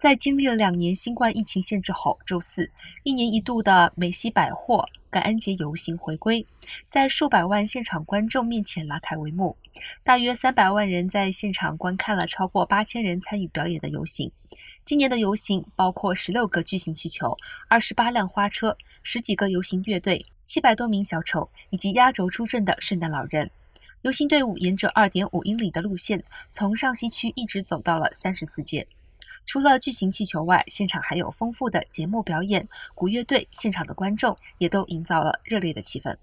在经历了两年新冠疫情限制后，周四，一年一度的美西百货感恩节游行回归，在数百万现场观众面前拉开帷幕。大约三百万人在现场观看了超过八千人参与表演的游行。今年的游行包括十六个巨型气球、二十八辆花车、十几个游行乐队、七百多名小丑以及压轴出阵的圣诞老人。游行队伍沿着二点五英里的路线，从上西区一直走到了三十四街。除了巨型气球外，现场还有丰富的节目表演，鼓乐队，现场的观众也都营造了热烈的气氛。